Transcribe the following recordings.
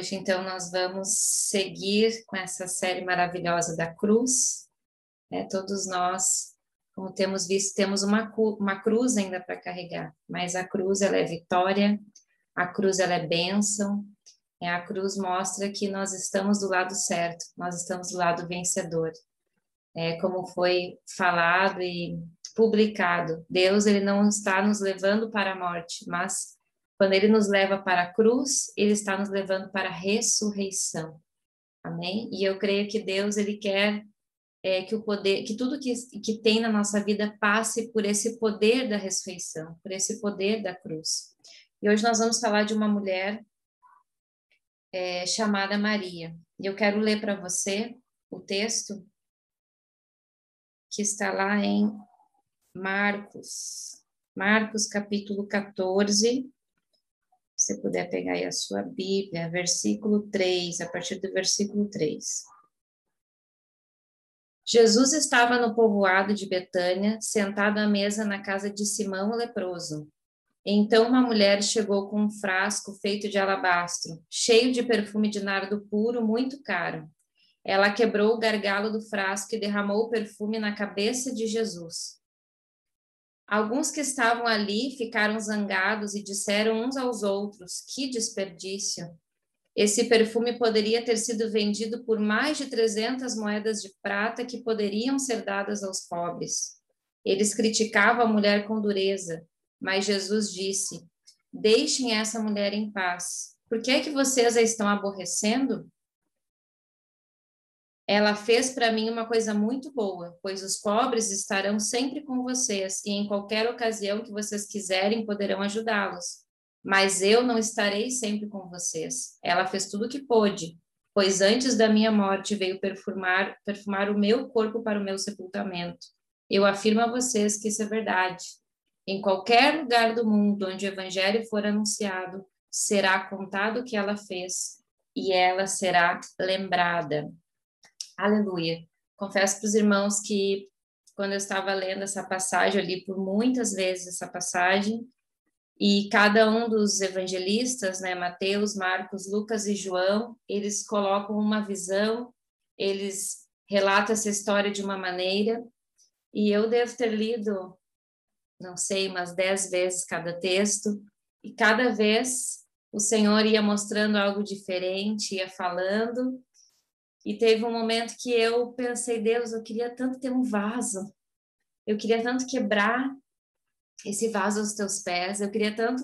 Hoje, então, nós vamos seguir com essa série maravilhosa da cruz. É, todos nós, como temos visto, temos uma, uma cruz ainda para carregar, mas a cruz ela é vitória, a cruz ela é bênção, a cruz mostra que nós estamos do lado certo, nós estamos do lado vencedor. É, como foi falado e publicado, Deus ele não está nos levando para a morte, mas quando ele nos leva para a cruz, ele está nos levando para a ressurreição. Amém? E eu creio que Deus ele quer é, que o poder, que tudo que, que tem na nossa vida passe por esse poder da ressurreição, por esse poder da cruz. E hoje nós vamos falar de uma mulher é, chamada Maria. E eu quero ler para você o texto que está lá em Marcos, Marcos capítulo 14, você puder pegar aí a sua Bíblia, versículo 3, a partir do versículo 3. Jesus estava no povoado de Betânia, sentado à mesa na casa de Simão o leproso. Então uma mulher chegou com um frasco feito de alabastro, cheio de perfume de nardo puro, muito caro. Ela quebrou o gargalo do frasco e derramou o perfume na cabeça de Jesus. Alguns que estavam ali ficaram zangados e disseram uns aos outros: Que desperdício! Esse perfume poderia ter sido vendido por mais de 300 moedas de prata que poderiam ser dadas aos pobres. Eles criticavam a mulher com dureza, mas Jesus disse: Deixem essa mulher em paz. Por que é que vocês a estão aborrecendo? Ela fez para mim uma coisa muito boa, pois os pobres estarão sempre com vocês e em qualquer ocasião que vocês quiserem poderão ajudá-los. Mas eu não estarei sempre com vocês. Ela fez tudo o que pôde, pois antes da minha morte veio perfumar, perfumar o meu corpo para o meu sepultamento. Eu afirmo a vocês que isso é verdade. Em qualquer lugar do mundo onde o evangelho for anunciado, será contado o que ela fez e ela será lembrada. Aleluia. Confesso para os irmãos que quando eu estava lendo essa passagem, eu li por muitas vezes essa passagem, e cada um dos evangelistas, né, Mateus, Marcos, Lucas e João, eles colocam uma visão, eles relatam essa história de uma maneira, e eu devo ter lido, não sei, umas dez vezes cada texto, e cada vez o Senhor ia mostrando algo diferente, ia falando, e teve um momento que eu pensei, Deus, eu queria tanto ter um vaso. Eu queria tanto quebrar esse vaso aos teus pés. Eu queria tanto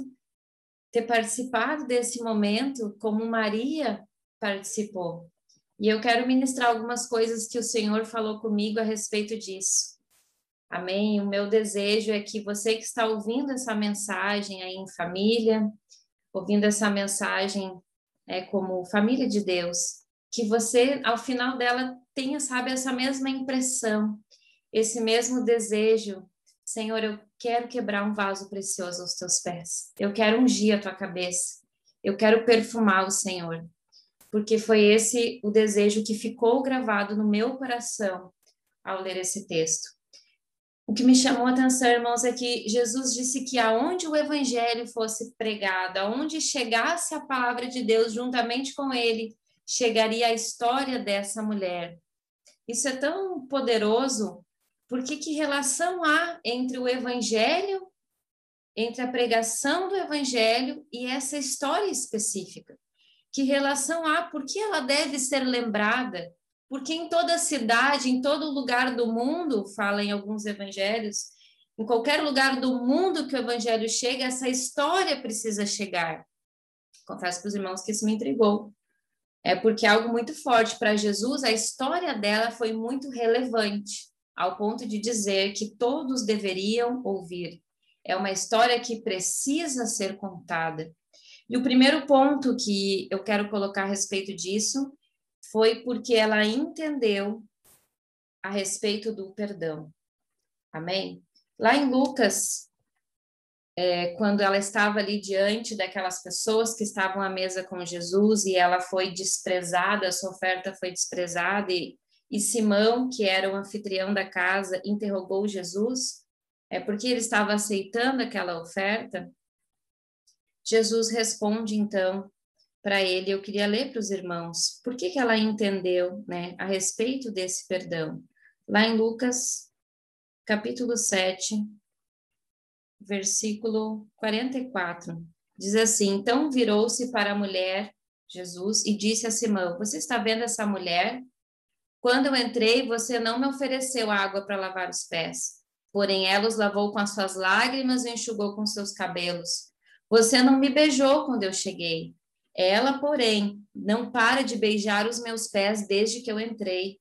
ter participado desse momento como Maria participou. E eu quero ministrar algumas coisas que o Senhor falou comigo a respeito disso. Amém? O meu desejo é que você que está ouvindo essa mensagem aí em família, ouvindo essa mensagem é, como família de Deus, que você, ao final dela, tenha, sabe, essa mesma impressão, esse mesmo desejo. Senhor, eu quero quebrar um vaso precioso aos teus pés. Eu quero ungir a tua cabeça. Eu quero perfumar o Senhor. Porque foi esse o desejo que ficou gravado no meu coração ao ler esse texto. O que me chamou a atenção, irmãos, é que Jesus disse que aonde o evangelho fosse pregado, aonde chegasse a palavra de Deus juntamente com ele, chegaria a história dessa mulher. Isso é tão poderoso, porque que relação há entre o evangelho, entre a pregação do evangelho e essa história específica? Que relação há? Por que ela deve ser lembrada? Porque em toda cidade, em todo lugar do mundo, fala em alguns evangelhos, em qualquer lugar do mundo que o evangelho chega, essa história precisa chegar. Confesso para os irmãos que isso me intrigou é porque é algo muito forte para Jesus, a história dela foi muito relevante, ao ponto de dizer que todos deveriam ouvir. É uma história que precisa ser contada. E o primeiro ponto que eu quero colocar a respeito disso foi porque ela entendeu a respeito do perdão. Amém? Lá em Lucas é, quando ela estava ali diante daquelas pessoas que estavam à mesa com Jesus e ela foi desprezada, a sua oferta foi desprezada, e, e Simão, que era o anfitrião da casa, interrogou Jesus, é porque ele estava aceitando aquela oferta. Jesus responde então para ele. Eu queria ler para os irmãos por que, que ela entendeu né, a respeito desse perdão. Lá em Lucas, capítulo 7, versículo 44, diz assim: Então virou-se para a mulher, Jesus, e disse a Simão: Você está vendo essa mulher? Quando eu entrei, você não me ofereceu água para lavar os pés. Porém, ela os lavou com as suas lágrimas e enxugou com seus cabelos. Você não me beijou quando eu cheguei. Ela, porém, não para de beijar os meus pés desde que eu entrei.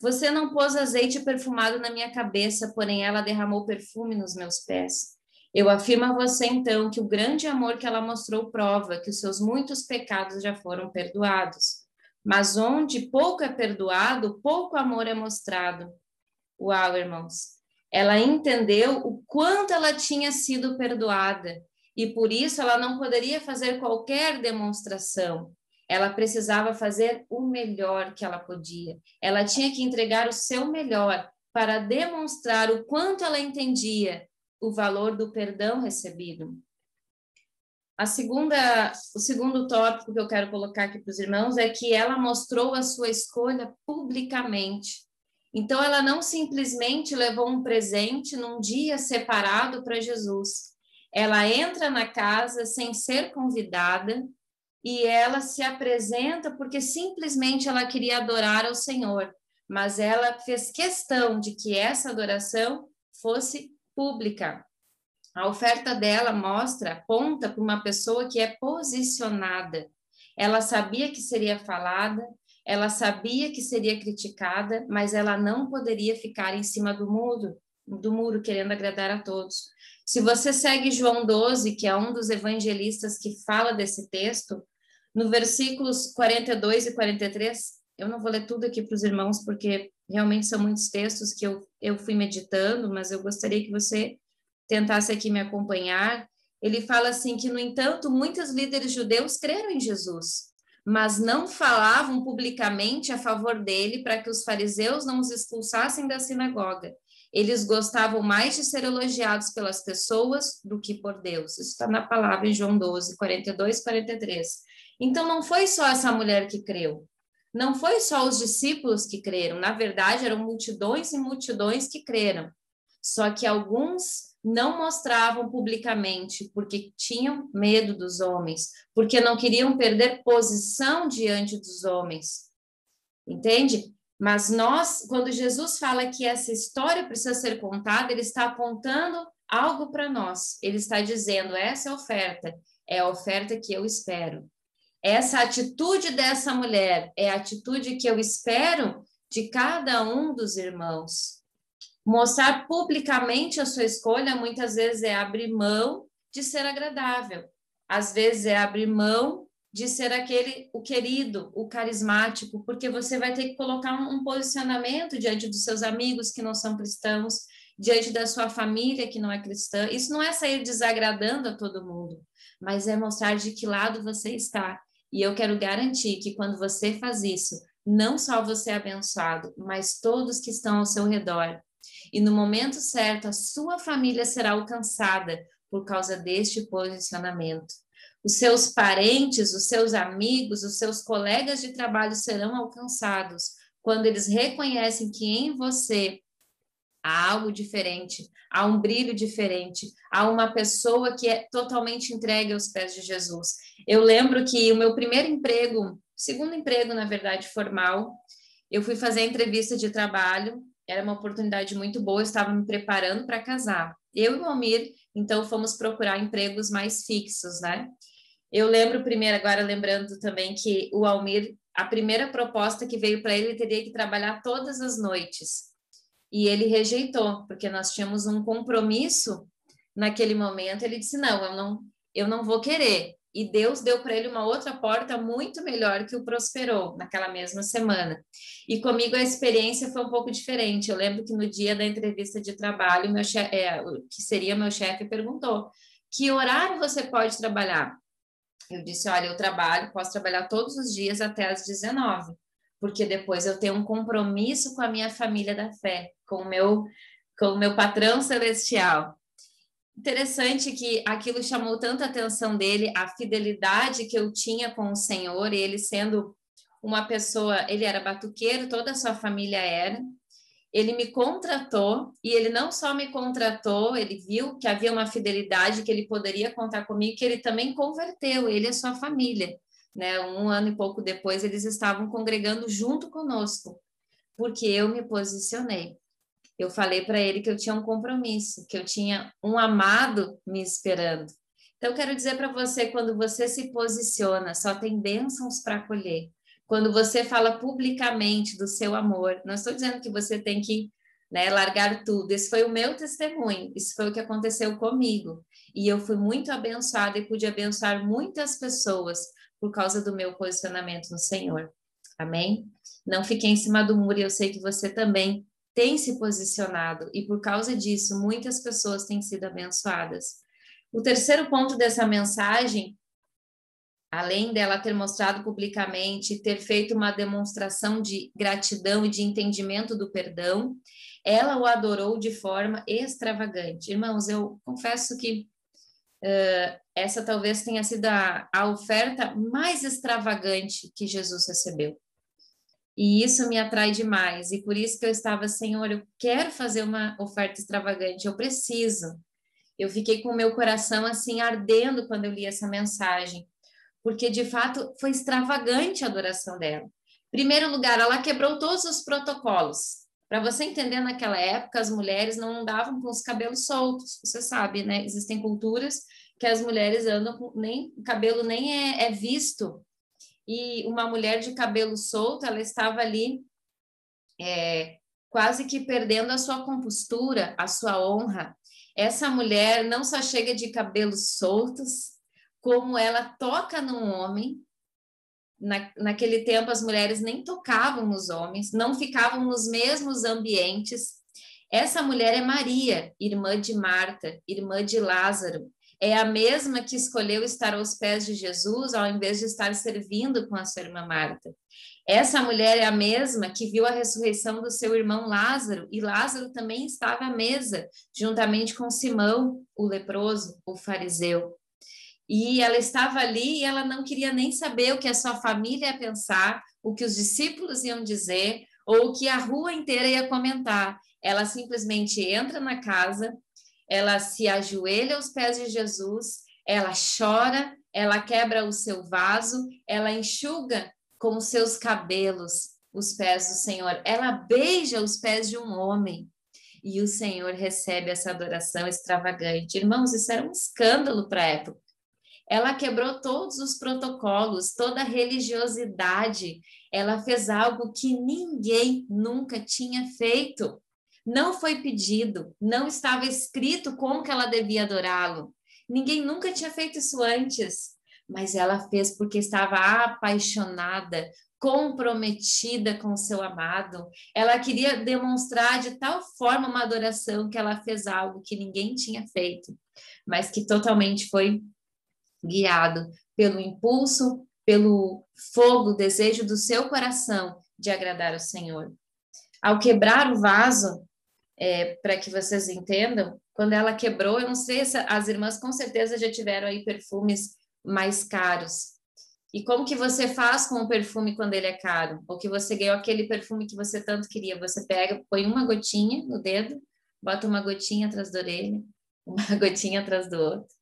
Você não pôs azeite perfumado na minha cabeça, porém ela derramou perfume nos meus pés. Eu afirmo a você, então, que o grande amor que ela mostrou prova que os seus muitos pecados já foram perdoados. Mas onde pouco é perdoado, pouco amor é mostrado. Uau, irmãos. Ela entendeu o quanto ela tinha sido perdoada e por isso ela não poderia fazer qualquer demonstração. Ela precisava fazer o melhor que ela podia. Ela tinha que entregar o seu melhor para demonstrar o quanto ela entendia o valor do perdão recebido. A segunda, o segundo tópico que eu quero colocar aqui para os irmãos é que ela mostrou a sua escolha publicamente. Então, ela não simplesmente levou um presente num dia separado para Jesus. Ela entra na casa sem ser convidada e ela se apresenta porque simplesmente ela queria adorar ao Senhor, mas ela fez questão de que essa adoração fosse pública. A oferta dela mostra, aponta para uma pessoa que é posicionada. Ela sabia que seria falada, ela sabia que seria criticada, mas ela não poderia ficar em cima do muro, do muro querendo agradar a todos. Se você segue João 12, que é um dos evangelistas que fala desse texto, no versículos 42 e 43, eu não vou ler tudo aqui para os irmãos, porque realmente são muitos textos que eu, eu fui meditando, mas eu gostaria que você tentasse aqui me acompanhar. Ele fala assim que, no entanto, muitos líderes judeus creram em Jesus, mas não falavam publicamente a favor dele para que os fariseus não os expulsassem da sinagoga. Eles gostavam mais de ser elogiados pelas pessoas do que por Deus. Isso está na palavra em João 12, 42, 43. Então, não foi só essa mulher que creu. Não foi só os discípulos que creram. Na verdade, eram multidões e multidões que creram. Só que alguns não mostravam publicamente porque tinham medo dos homens, porque não queriam perder posição diante dos homens. Entende? Mas nós, quando Jesus fala que essa história precisa ser contada, ele está apontando algo para nós. Ele está dizendo: essa é a oferta, é a oferta que eu espero. Essa atitude dessa mulher é a atitude que eu espero de cada um dos irmãos. Mostrar publicamente a sua escolha muitas vezes é abrir mão de ser agradável, às vezes é abrir mão de ser aquele, o querido, o carismático, porque você vai ter que colocar um, um posicionamento diante dos seus amigos que não são cristãos, diante da sua família que não é cristã. Isso não é sair desagradando a todo mundo, mas é mostrar de que lado você está. E eu quero garantir que quando você faz isso, não só você é abençoado, mas todos que estão ao seu redor. E no momento certo, a sua família será alcançada por causa deste posicionamento. Os seus parentes, os seus amigos, os seus colegas de trabalho serão alcançados quando eles reconhecem que em você há algo diferente, há um brilho diferente, há uma pessoa que é totalmente entregue aos pés de Jesus. Eu lembro que o meu primeiro emprego, segundo emprego, na verdade, formal, eu fui fazer a entrevista de trabalho, era uma oportunidade muito boa, eu estava me preparando para casar. Eu e o Almir, então, fomos procurar empregos mais fixos, né? Eu lembro primeiro, agora lembrando também que o Almir, a primeira proposta que veio para ele, ele teria que trabalhar todas as noites. E ele rejeitou, porque nós tínhamos um compromisso naquele momento. Ele disse: "Não, eu não, eu não vou querer". E Deus deu para ele uma outra porta muito melhor que o prosperou naquela mesma semana. E comigo a experiência foi um pouco diferente. Eu lembro que no dia da entrevista de trabalho, meu chefe, é, que seria meu chefe, perguntou: "Que horário você pode trabalhar?" Eu disse: olha, eu trabalho, posso trabalhar todos os dias até às 19, porque depois eu tenho um compromisso com a minha família da fé, com o meu, com o meu patrão celestial. interessante que aquilo chamou tanta atenção dele, a fidelidade que eu tinha com o Senhor, ele sendo uma pessoa, ele era batuqueiro, toda a sua família era. Ele me contratou e ele não só me contratou, ele viu que havia uma fidelidade que ele poderia contar comigo, que ele também converteu, ele e a sua família. Né? Um ano e pouco depois, eles estavam congregando junto conosco, porque eu me posicionei. Eu falei para ele que eu tinha um compromisso, que eu tinha um amado me esperando. Então, quero dizer para você: quando você se posiciona, só tem bênçãos para colher quando você fala publicamente do seu amor, não estou dizendo que você tem que né, largar tudo. Esse foi o meu testemunho, isso foi o que aconteceu comigo. E eu fui muito abençoada e pude abençoar muitas pessoas por causa do meu posicionamento no Senhor. Amém? Não fiquei em cima do muro e eu sei que você também tem se posicionado e por causa disso muitas pessoas têm sido abençoadas. O terceiro ponto dessa mensagem além dela ter mostrado publicamente, ter feito uma demonstração de gratidão e de entendimento do perdão, ela o adorou de forma extravagante. Irmãos, eu confesso que uh, essa talvez tenha sido a, a oferta mais extravagante que Jesus recebeu. E isso me atrai demais, e por isso que eu estava, Senhor, eu quero fazer uma oferta extravagante, eu preciso. Eu fiquei com o meu coração assim ardendo quando eu li essa mensagem porque de fato foi extravagante a adoração dela. Primeiro lugar, ela quebrou todos os protocolos. Para você entender, naquela época as mulheres não andavam com os cabelos soltos. Você sabe, né? Existem culturas que as mulheres andam com nem o cabelo nem é, é visto. E uma mulher de cabelo solto, ela estava ali é, quase que perdendo a sua compostura, a sua honra. Essa mulher não só chega de cabelos soltos, como ela toca no homem. Na, naquele tempo, as mulheres nem tocavam nos homens, não ficavam nos mesmos ambientes. Essa mulher é Maria, irmã de Marta, irmã de Lázaro. É a mesma que escolheu estar aos pés de Jesus ao invés de estar servindo com a sua irmã Marta. Essa mulher é a mesma que viu a ressurreição do seu irmão Lázaro, e Lázaro também estava à mesa, juntamente com Simão, o leproso, o fariseu. E ela estava ali e ela não queria nem saber o que a sua família ia pensar, o que os discípulos iam dizer, ou o que a rua inteira ia comentar. Ela simplesmente entra na casa, ela se ajoelha aos pés de Jesus, ela chora, ela quebra o seu vaso, ela enxuga com os seus cabelos os pés do Senhor, ela beija os pés de um homem. E o Senhor recebe essa adoração extravagante. Irmãos, isso era um escândalo para a época ela quebrou todos os protocolos, toda a religiosidade. Ela fez algo que ninguém nunca tinha feito. Não foi pedido, não estava escrito como que ela devia adorá-lo. Ninguém nunca tinha feito isso antes, mas ela fez porque estava apaixonada, comprometida com seu amado. Ela queria demonstrar de tal forma uma adoração que ela fez algo que ninguém tinha feito, mas que totalmente foi guiado pelo impulso, pelo fogo, desejo do seu coração de agradar ao Senhor. Ao quebrar o vaso, é, para que vocês entendam, quando ela quebrou, eu não sei se as irmãs com certeza já tiveram aí perfumes mais caros. E como que você faz com o perfume quando ele é caro? Ou que você ganhou aquele perfume que você tanto queria? Você pega, põe uma gotinha no dedo, bota uma gotinha atrás da orelha, uma gotinha atrás do outro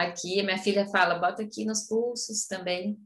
aqui. Minha filha fala, bota aqui nos pulsos também.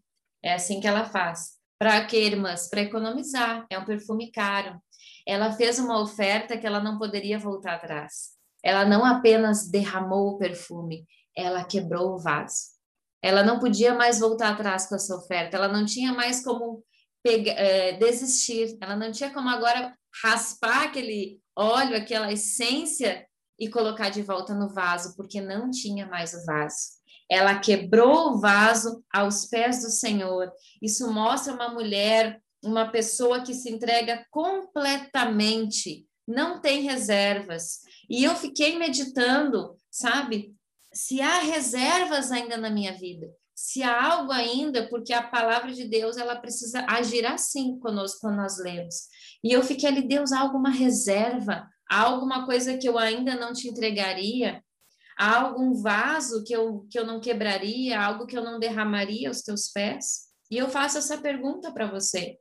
É assim que ela faz. Para quê, irmãs? Para economizar. É um perfume caro. Ela fez uma oferta que ela não poderia voltar atrás. Ela não apenas derramou o perfume, ela quebrou o vaso. Ela não podia mais voltar atrás com essa oferta. Ela não tinha mais como pegar, é, desistir. Ela não tinha como agora raspar aquele óleo, aquela essência e colocar de volta no vaso, porque não tinha mais o vaso. Ela quebrou o vaso aos pés do Senhor. Isso mostra uma mulher, uma pessoa que se entrega completamente, não tem reservas. E eu fiquei meditando, sabe? Se há reservas ainda na minha vida, se há algo ainda, porque a palavra de Deus ela precisa agir assim conosco quando nós lemos. E eu fiquei ali, Deus, há alguma reserva? Há alguma coisa que eu ainda não te entregaria, Há algum vaso que eu, que eu não quebraria, algo que eu não derramaria aos teus pés? E eu faço essa pergunta para você.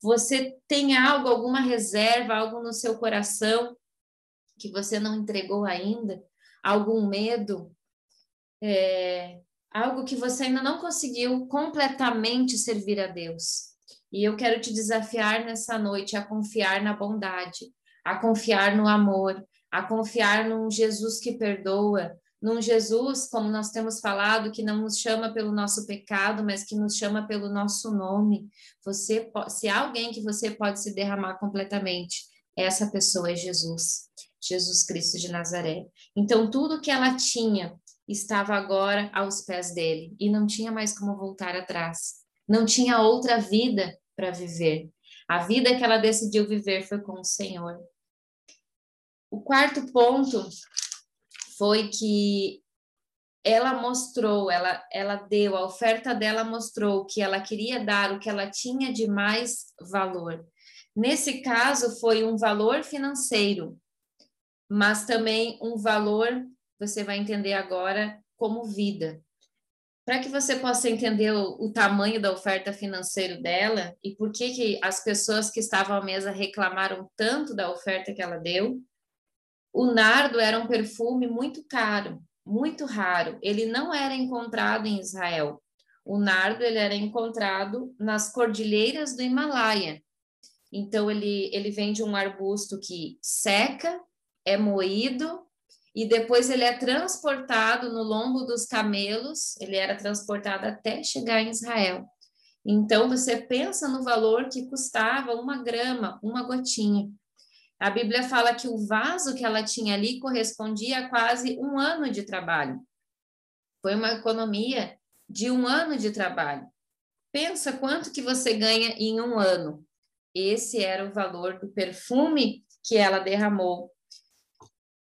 Você tem algo, alguma reserva, algo no seu coração que você não entregou ainda? Algum medo? É, algo que você ainda não conseguiu completamente servir a Deus? E eu quero te desafiar nessa noite a confiar na bondade, a confiar no amor, a confiar num Jesus que perdoa, num Jesus, como nós temos falado, que não nos chama pelo nosso pecado, mas que nos chama pelo nosso nome. Você, se há alguém que você pode se derramar completamente, essa pessoa é Jesus, Jesus Cristo de Nazaré. Então tudo que ela tinha estava agora aos pés dele e não tinha mais como voltar atrás. Não tinha outra vida para viver. A vida que ela decidiu viver foi com o Senhor. O quarto ponto foi que ela mostrou, ela, ela deu, a oferta dela mostrou que ela queria dar o que ela tinha de mais valor. Nesse caso, foi um valor financeiro, mas também um valor, você vai entender agora, como vida. Para que você possa entender o, o, tamanho da oferta financeira dela e por que, que as pessoas que estavam à mesa reclamaram tanto da oferta que ela deu, o nardo era um perfume muito caro, muito raro. Ele não era encontrado em Israel. O nardo ele era encontrado nas cordilheiras do Himalaia. Então ele ele vem de um arbusto que seca, é moído e depois ele é transportado no lombo dos camelos. Ele era transportado até chegar em Israel. Então você pensa no valor que custava uma grama, uma gotinha. A Bíblia fala que o vaso que ela tinha ali correspondia a quase um ano de trabalho. Foi uma economia de um ano de trabalho. Pensa quanto que você ganha em um ano. Esse era o valor do perfume que ela derramou.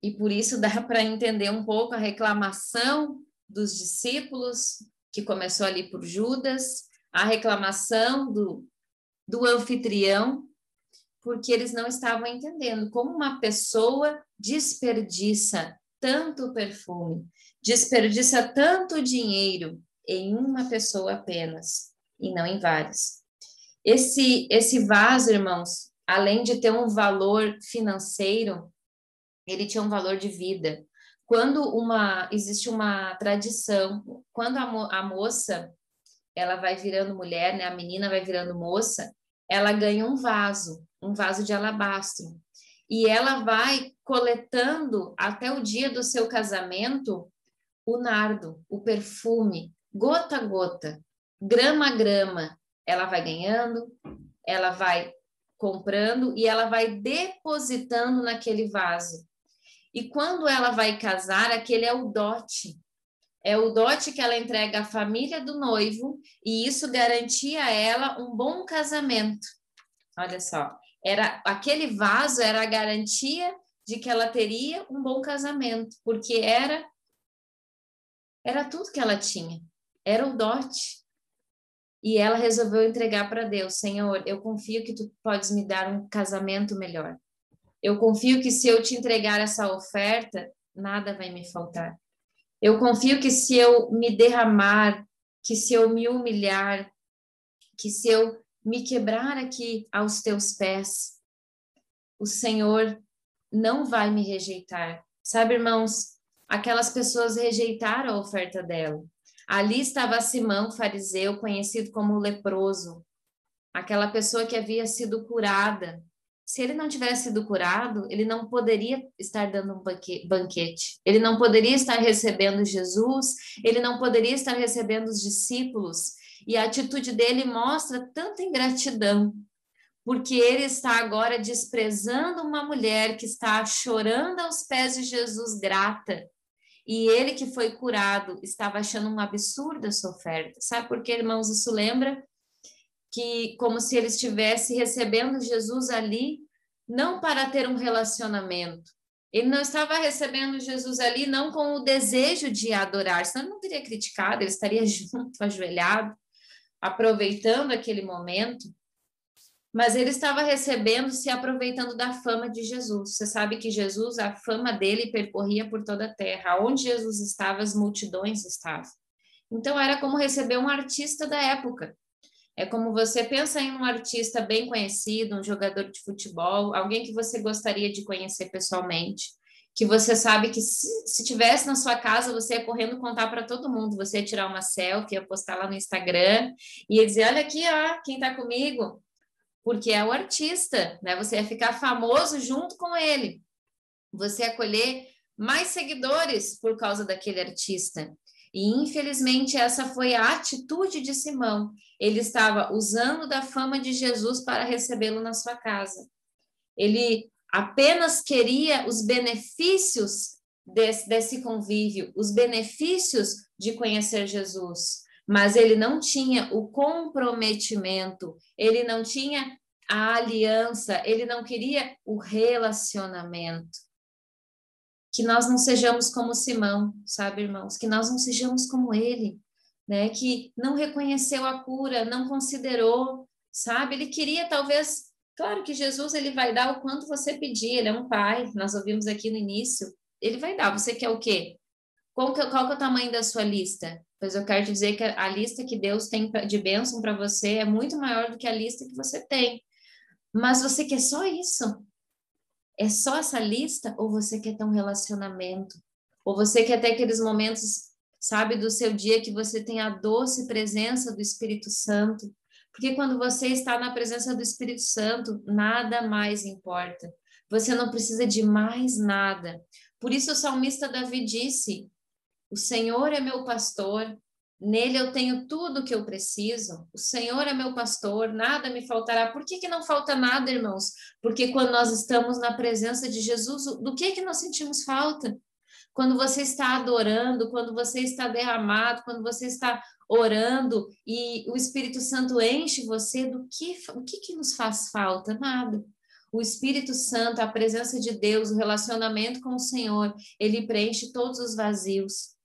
E por isso dá para entender um pouco a reclamação dos discípulos, que começou ali por Judas, a reclamação do, do anfitrião, porque eles não estavam entendendo como uma pessoa desperdiça tanto perfume, desperdiça tanto dinheiro em uma pessoa apenas e não em várias. Esse esse vaso, irmãos, além de ter um valor financeiro, ele tinha um valor de vida. Quando uma existe uma tradição, quando a, mo, a moça ela vai virando mulher, né, a menina vai virando moça, ela ganha um vaso um vaso de alabastro. E ela vai coletando até o dia do seu casamento o nardo, o perfume, gota a gota, grama a grama. Ela vai ganhando, ela vai comprando e ela vai depositando naquele vaso. E quando ela vai casar, aquele é o dote. É o dote que ela entrega à família do noivo e isso garantia a ela um bom casamento. Olha só, era aquele vaso era a garantia de que ela teria um bom casamento, porque era era tudo que ela tinha, era o dote. E ela resolveu entregar para Deus, Senhor, eu confio que tu podes me dar um casamento melhor. Eu confio que se eu te entregar essa oferta, nada vai me faltar. Eu confio que se eu me derramar, que se eu me humilhar, que se eu me quebrar aqui aos teus pés, o Senhor não vai me rejeitar. Sabe, irmãos, aquelas pessoas rejeitaram a oferta dela. Ali estava Simão, fariseu, conhecido como leproso, aquela pessoa que havia sido curada. Se ele não tivesse sido curado, ele não poderia estar dando um banquete, ele não poderia estar recebendo Jesus, ele não poderia estar recebendo os discípulos, e a atitude dele mostra tanta ingratidão, porque ele está agora desprezando uma mulher que está chorando aos pés de Jesus grata. E ele que foi curado estava achando um absurdo essa oferta. Sabe por quê, irmãos? Isso lembra que como se ele estivesse recebendo Jesus ali não para ter um relacionamento. Ele não estava recebendo Jesus ali não com o desejo de adorar, senão ele não teria criticado, ele estaria junto, ajoelhado aproveitando aquele momento, Mas ele estava recebendo, se aproveitando da fama de Jesus. Você sabe que Jesus, a fama dele percorria por toda a terra. Onde Jesus estava, as multidões estavam. Então era como receber um artista da época. É como você pensa em um artista bem conhecido, um jogador de futebol, alguém que você gostaria de conhecer pessoalmente, que você sabe que se, se tivesse na sua casa, você ia correndo contar para todo mundo, você ia tirar uma selfie, ia postar lá no Instagram, e ia dizer, olha aqui, ó, quem está comigo, porque é o artista, né? Você ia ficar famoso junto com ele. Você ia colher mais seguidores por causa daquele artista. E infelizmente essa foi a atitude de Simão. Ele estava usando da fama de Jesus para recebê-lo na sua casa. Ele apenas queria os benefícios desse, desse convívio, os benefícios de conhecer Jesus, mas ele não tinha o comprometimento, ele não tinha a aliança, ele não queria o relacionamento. Que nós não sejamos como Simão, sabe, irmãos? Que nós não sejamos como ele, né? Que não reconheceu a cura, não considerou, sabe? Ele queria talvez, claro que Jesus ele vai dar o quanto você pedir, ele é um pai, nós ouvimos aqui no início, ele vai dar. Você quer o quê? Qual que, qual que é o tamanho da sua lista? Pois eu quero te dizer que a lista que Deus tem de bênção para você é muito maior do que a lista que você tem. Mas você quer só isso? É só essa lista? Ou você quer ter um relacionamento? Ou você quer ter aqueles momentos, sabe, do seu dia que você tem a doce presença do Espírito Santo? Porque quando você está na presença do Espírito Santo, nada mais importa. Você não precisa de mais nada. Por isso o salmista Davi disse: o Senhor é meu pastor, nele eu tenho tudo o que eu preciso. O Senhor é meu pastor, nada me faltará. Por que, que não falta nada, irmãos? Porque quando nós estamos na presença de Jesus, do que que nós sentimos falta? Quando você está adorando, quando você está derramado, quando você está orando e o Espírito Santo enche você, do que o que, que nos faz falta? Nada. O Espírito Santo, a presença de Deus, o relacionamento com o Senhor, ele preenche todos os vazios.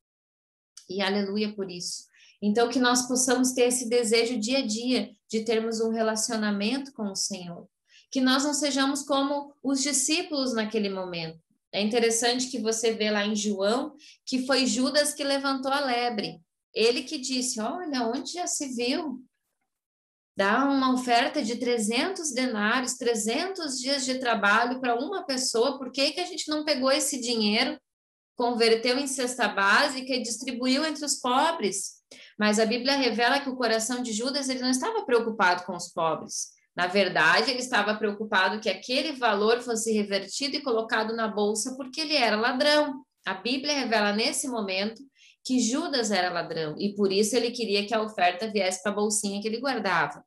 E aleluia por isso. Então, que nós possamos ter esse desejo dia a dia de termos um relacionamento com o Senhor. Que nós não sejamos como os discípulos naquele momento. É interessante que você vê lá em João que foi Judas que levantou a lebre. Ele que disse: Olha, onde já se viu? Dá uma oferta de 300 denários, 300 dias de trabalho para uma pessoa, por que, que a gente não pegou esse dinheiro converteu em cesta básica e distribuiu entre os pobres. Mas a Bíblia revela que o coração de Judas ele não estava preocupado com os pobres. Na verdade, ele estava preocupado que aquele valor fosse revertido e colocado na bolsa porque ele era ladrão. A Bíblia revela nesse momento que Judas era ladrão e por isso ele queria que a oferta viesse para a bolsinha que ele guardava.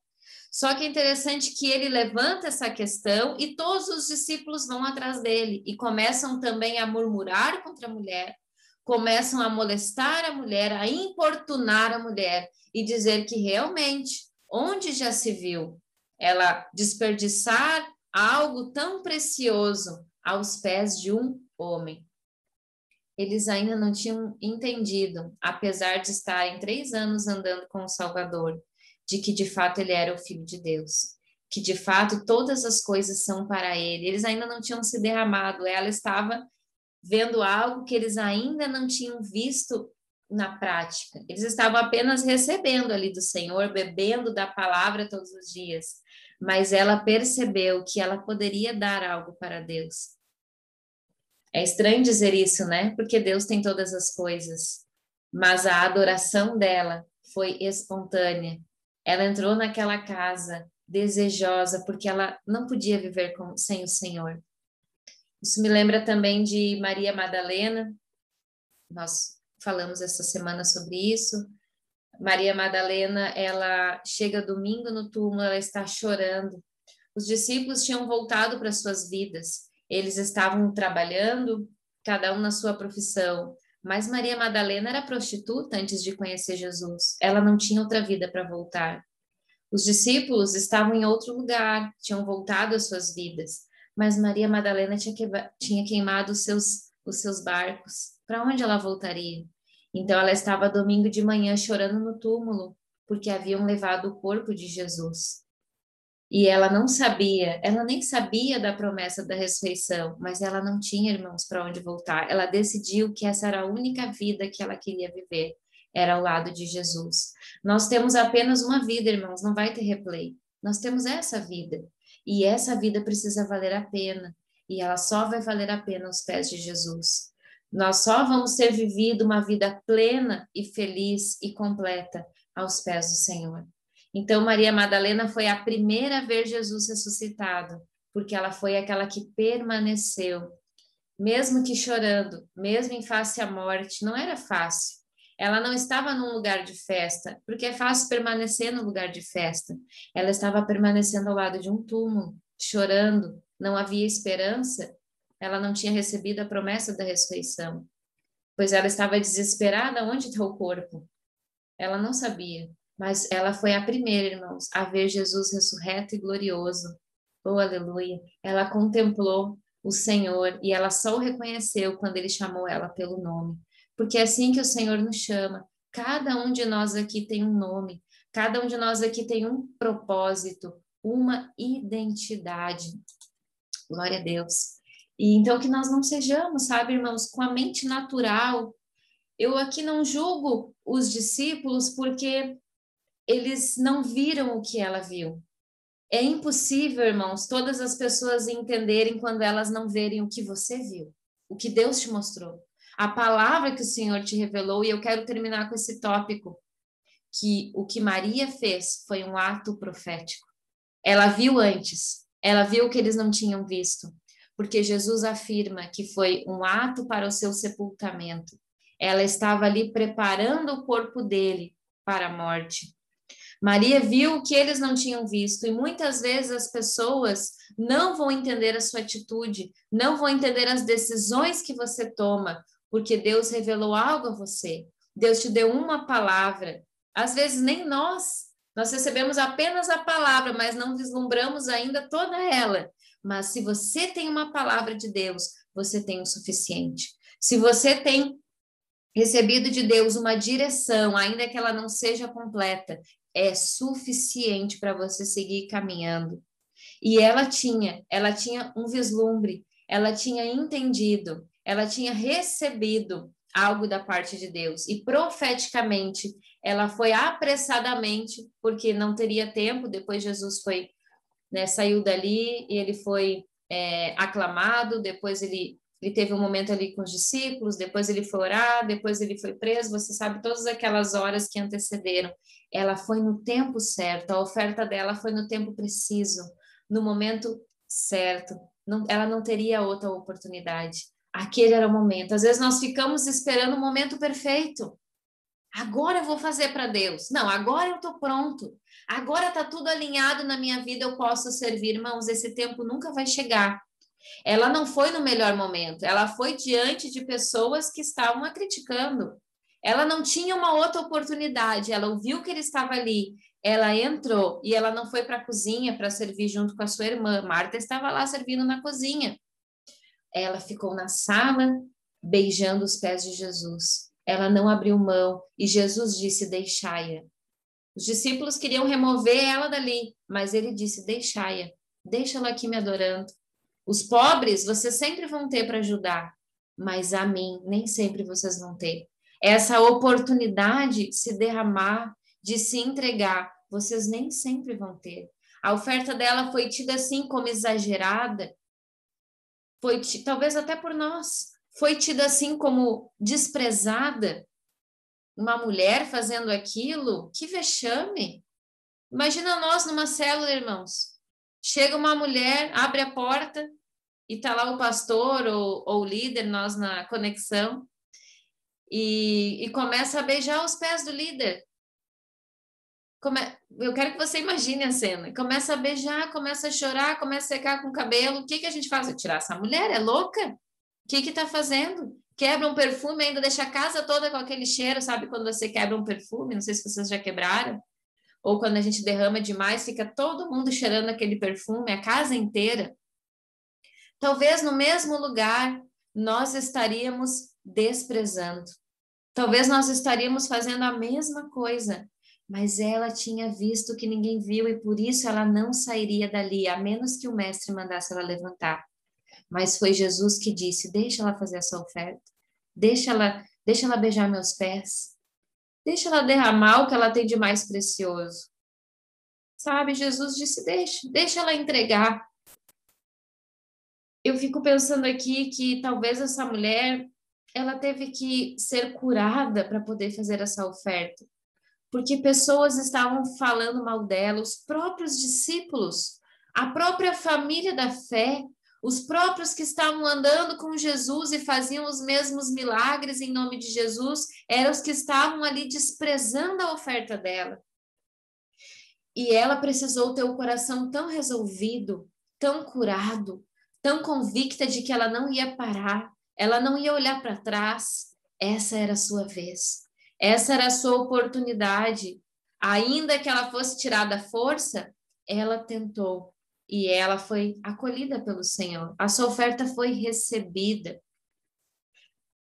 Só que é interessante que ele levanta essa questão e todos os discípulos vão atrás dele e começam também a murmurar contra a mulher, começam a molestar a mulher, a importunar a mulher e dizer que realmente, onde já se viu ela desperdiçar algo tão precioso aos pés de um homem? Eles ainda não tinham entendido, apesar de estarem três anos andando com o Salvador, de que de fato ele era o filho de Deus, que de fato todas as coisas são para ele. Eles ainda não tinham se derramado, ela estava vendo algo que eles ainda não tinham visto na prática. Eles estavam apenas recebendo ali do Senhor, bebendo da palavra todos os dias, mas ela percebeu que ela poderia dar algo para Deus. É estranho dizer isso, né? Porque Deus tem todas as coisas, mas a adoração dela foi espontânea, ela entrou naquela casa desejosa, porque ela não podia viver com, sem o Senhor. Isso me lembra também de Maria Madalena, nós falamos essa semana sobre isso. Maria Madalena, ela chega domingo no túmulo, ela está chorando. Os discípulos tinham voltado para suas vidas, eles estavam trabalhando, cada um na sua profissão, mas Maria Madalena era prostituta antes de conhecer Jesus. Ela não tinha outra vida para voltar. Os discípulos estavam em outro lugar, tinham voltado às suas vidas, mas Maria Madalena tinha, tinha queimado os seus, os seus barcos. Para onde ela voltaria? Então ela estava domingo de manhã chorando no túmulo, porque haviam levado o corpo de Jesus. E ela não sabia, ela nem sabia da promessa da ressurreição, mas ela não tinha irmãos para onde voltar. Ela decidiu que essa era a única vida que ela queria viver, era ao lado de Jesus. Nós temos apenas uma vida, irmãos, não vai ter replay. Nós temos essa vida. E essa vida precisa valer a pena. E ela só vai valer a pena aos pés de Jesus. Nós só vamos ter vivido uma vida plena e feliz e completa aos pés do Senhor. Então, Maria Madalena foi a primeira a ver Jesus ressuscitado, porque ela foi aquela que permaneceu, mesmo que chorando, mesmo em face à morte, não era fácil. Ela não estava num lugar de festa, porque é fácil permanecer no lugar de festa. Ela estava permanecendo ao lado de um túmulo, chorando, não havia esperança, ela não tinha recebido a promessa da ressurreição, pois ela estava desesperada onde está o corpo. Ela não sabia, mas ela foi a primeira, irmãos, a ver Jesus ressurreto e glorioso. Oh, aleluia! Ela contemplou o Senhor e ela só o reconheceu quando ele chamou ela pelo nome. Porque é assim que o Senhor nos chama. Cada um de nós aqui tem um nome, cada um de nós aqui tem um propósito, uma identidade. Glória a Deus. E então que nós não sejamos, sabe, irmãos, com a mente natural. Eu aqui não julgo os discípulos porque eles não viram o que ela viu. É impossível, irmãos, todas as pessoas entenderem quando elas não verem o que você viu, o que Deus te mostrou, a palavra que o Senhor te revelou. E eu quero terminar com esse tópico que o que Maria fez foi um ato profético. Ela viu antes, ela viu o que eles não tinham visto, porque Jesus afirma que foi um ato para o seu sepultamento. Ela estava ali preparando o corpo dele para a morte. Maria viu o que eles não tinham visto, e muitas vezes as pessoas não vão entender a sua atitude, não vão entender as decisões que você toma, porque Deus revelou algo a você. Deus te deu uma palavra. Às vezes nem nós, nós recebemos apenas a palavra, mas não vislumbramos ainda toda ela. Mas se você tem uma palavra de Deus, você tem o suficiente. Se você tem recebido de Deus uma direção, ainda que ela não seja completa, é suficiente para você seguir caminhando. E ela tinha, ela tinha um vislumbre, ela tinha entendido, ela tinha recebido algo da parte de Deus e profeticamente ela foi apressadamente, porque não teria tempo, depois Jesus foi, né, saiu dali e ele foi é, aclamado, depois ele ele teve um momento ali com os discípulos, depois ele foi orar, depois ele foi preso, você sabe todas aquelas horas que antecederam. Ela foi no tempo certo, a oferta dela foi no tempo preciso, no momento certo. Não, ela não teria outra oportunidade. Aquele era o momento. Às vezes nós ficamos esperando o momento perfeito. Agora eu vou fazer para Deus. Não, agora eu estou pronto. Agora está tudo alinhado na minha vida, eu posso servir. Irmãos, esse tempo nunca vai chegar. Ela não foi no melhor momento, ela foi diante de pessoas que estavam a criticando. Ela não tinha uma outra oportunidade, ela ouviu que ele estava ali, ela entrou e ela não foi para a cozinha para servir junto com a sua irmã. Marta estava lá servindo na cozinha. Ela ficou na sala beijando os pés de Jesus. Ela não abriu mão e Jesus disse: Deixai-a. Os discípulos queriam remover ela dali, mas ele disse: Deixai-a, deixa ela aqui me adorando. Os pobres vocês sempre vão ter para ajudar, mas a mim nem sempre vocês vão ter. Essa oportunidade de se derramar, de se entregar, vocês nem sempre vão ter. A oferta dela foi tida assim como exagerada, foi talvez até por nós, foi tida assim como desprezada. Uma mulher fazendo aquilo, que vexame. Imagina nós numa célula, irmãos. Chega uma mulher, abre a porta, e tá lá o pastor ou, ou o líder, nós na conexão, e, e começa a beijar os pés do líder. Come... Eu quero que você imagine a cena. Começa a beijar, começa a chorar, começa a secar com o cabelo. O que, que a gente faz? Tirar essa mulher? É louca? O que que tá fazendo? Quebra um perfume, ainda deixa a casa toda com aquele cheiro, sabe? Quando você quebra um perfume, não sei se vocês já quebraram. Ou quando a gente derrama demais, fica todo mundo cheirando aquele perfume, a casa inteira. Talvez no mesmo lugar nós estaríamos desprezando. Talvez nós estaríamos fazendo a mesma coisa. Mas ela tinha visto que ninguém viu e por isso ela não sairia dali, a menos que o mestre mandasse ela levantar. Mas foi Jesus que disse: Deixa ela fazer essa oferta. Deixa ela, deixa ela beijar meus pés. Deixa ela derramar o que ela tem de mais precioso. Sabe, Jesus disse: Deixa, deixa ela entregar. Eu fico pensando aqui que talvez essa mulher ela teve que ser curada para poder fazer essa oferta porque pessoas estavam falando mal dela, os próprios discípulos, a própria família da fé, os próprios que estavam andando com Jesus e faziam os mesmos milagres em nome de Jesus, eram os que estavam ali desprezando a oferta dela. E ela precisou ter o coração tão resolvido, tão curado, tão convicta de que ela não ia parar, ela não ia olhar para trás. Essa era a sua vez. Essa era a sua oportunidade. Ainda que ela fosse tirada a força, ela tentou e ela foi acolhida pelo Senhor. A sua oferta foi recebida.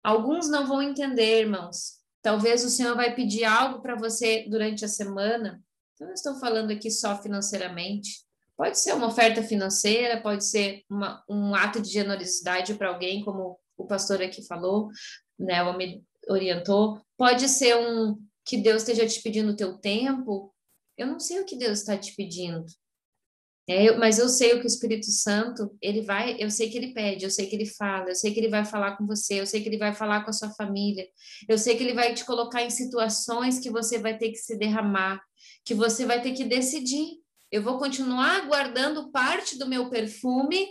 Alguns não vão entender, irmãos. Talvez o Senhor vai pedir algo para você durante a semana. Eu não estou falando aqui só financeiramente. Pode ser uma oferta financeira, pode ser uma, um ato de generosidade para alguém, como o pastor aqui falou, né? orientou. Pode ser um que Deus esteja te pedindo o teu tempo. Eu não sei o que Deus está te pedindo. É, mas eu sei o que o Espírito Santo, ele vai, eu sei que ele pede, eu sei que ele fala, eu sei que ele vai falar com você, eu sei que ele vai falar com a sua família, eu sei que ele vai te colocar em situações que você vai ter que se derramar, que você vai ter que decidir. Eu vou continuar guardando parte do meu perfume,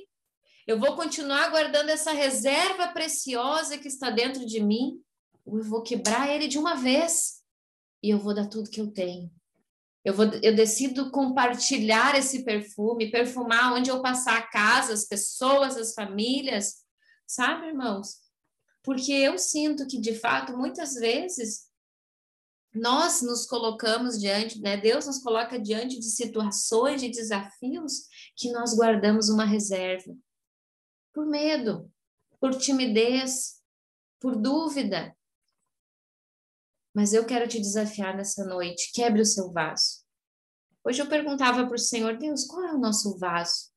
eu vou continuar guardando essa reserva preciosa que está dentro de mim, eu vou quebrar ele de uma vez e eu vou dar tudo que eu tenho. Eu, vou, eu decido compartilhar esse perfume, perfumar onde eu passar a casa, as pessoas, as famílias, sabe, irmãos? Porque eu sinto que, de fato, muitas vezes nós nos colocamos diante, né? Deus nos coloca diante de situações, de desafios que nós guardamos uma reserva. Por medo, por timidez, por dúvida, mas eu quero te desafiar nessa noite. Quebre o seu vaso. Hoje eu perguntava para o Senhor, Deus, qual é o nosso vaso?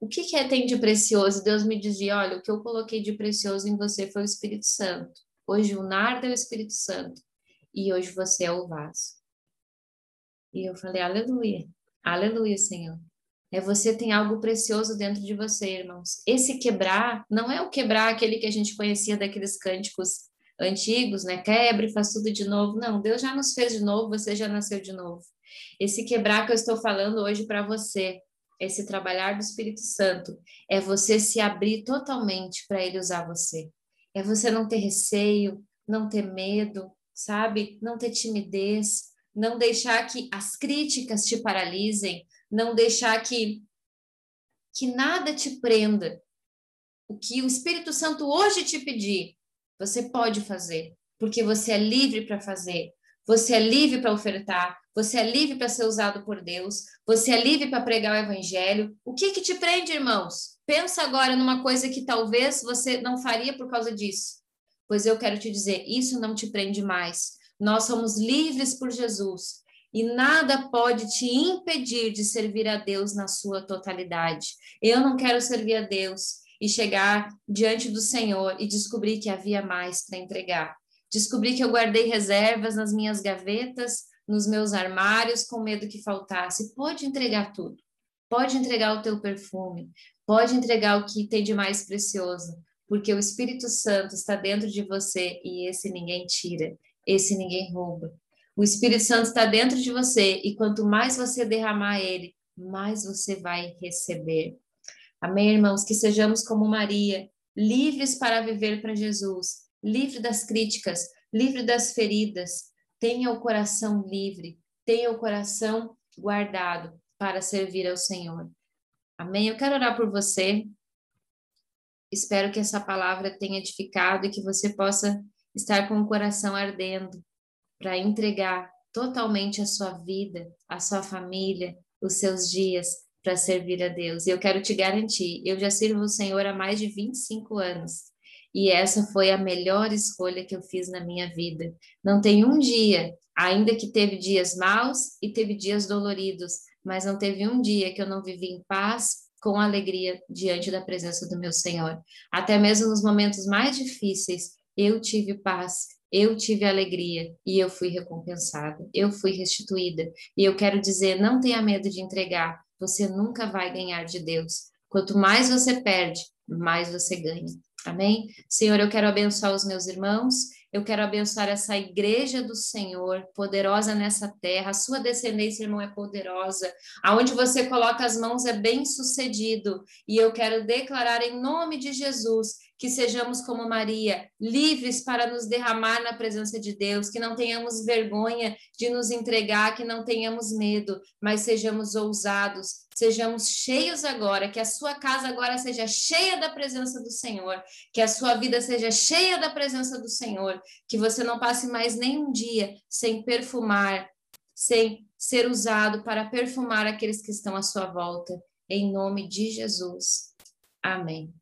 O que, que é, tem de precioso? Deus me dizia, olha, o que eu coloquei de precioso em você foi o Espírito Santo. Hoje o nardo é o Espírito Santo. E hoje você é o vaso. E eu falei, aleluia. Aleluia, Senhor. É você tem algo precioso dentro de você, irmãos. Esse quebrar não é o quebrar aquele que a gente conhecia daqueles cânticos antigos, né? Quebra e faz tudo de novo. Não, Deus já nos fez de novo, você já nasceu de novo. Esse quebrar que eu estou falando hoje para você, esse trabalhar do Espírito Santo, é você se abrir totalmente para ele usar você. É você não ter receio, não ter medo, sabe? Não ter timidez, não deixar que as críticas te paralisem, não deixar que que nada te prenda. O que o Espírito Santo hoje te pedir, você pode fazer, porque você é livre para fazer. Você é livre para ofertar, você é livre para ser usado por Deus, você é livre para pregar o evangelho. O que que te prende, irmãos? Pensa agora numa coisa que talvez você não faria por causa disso. Pois eu quero te dizer, isso não te prende mais. Nós somos livres por Jesus e nada pode te impedir de servir a Deus na sua totalidade. Eu não quero servir a Deus e chegar diante do Senhor e descobrir que havia mais para entregar. Descobri que eu guardei reservas nas minhas gavetas, nos meus armários, com medo que faltasse. Pode entregar tudo. Pode entregar o teu perfume. Pode entregar o que tem de mais precioso, porque o Espírito Santo está dentro de você e esse ninguém tira, esse ninguém rouba. O Espírito Santo está dentro de você e quanto mais você derramar ele, mais você vai receber. Amém, irmãos? Que sejamos como Maria, livres para viver para Jesus, livre das críticas, livre das feridas. Tenha o coração livre, tenha o coração guardado para servir ao Senhor. Amém? Eu quero orar por você. Espero que essa palavra tenha edificado e que você possa estar com o coração ardendo para entregar totalmente a sua vida, a sua família, os seus dias para servir a Deus. E eu quero te garantir, eu já sirvo o Senhor há mais de 25 anos. E essa foi a melhor escolha que eu fiz na minha vida. Não tem um dia, ainda que teve dias maus e teve dias doloridos, mas não teve um dia que eu não vivi em paz, com alegria diante da presença do meu Senhor. Até mesmo nos momentos mais difíceis, eu tive paz, eu tive alegria e eu fui recompensada, eu fui restituída. E eu quero dizer, não tenha medo de entregar, você nunca vai ganhar de Deus. Quanto mais você perde, mais você ganha. Amém? Senhor, eu quero abençoar os meus irmãos, eu quero abençoar essa igreja do Senhor, poderosa nessa terra. A sua descendência, irmão, é poderosa. Aonde você coloca as mãos é bem sucedido. E eu quero declarar em nome de Jesus que sejamos como Maria, livres para nos derramar na presença de Deus, que não tenhamos vergonha de nos entregar, que não tenhamos medo, mas sejamos ousados, sejamos cheios agora, que a sua casa agora seja cheia da presença do Senhor, que a sua vida seja cheia da presença do Senhor, que você não passe mais nenhum dia sem perfumar, sem ser usado para perfumar aqueles que estão à sua volta. Em nome de Jesus. Amém.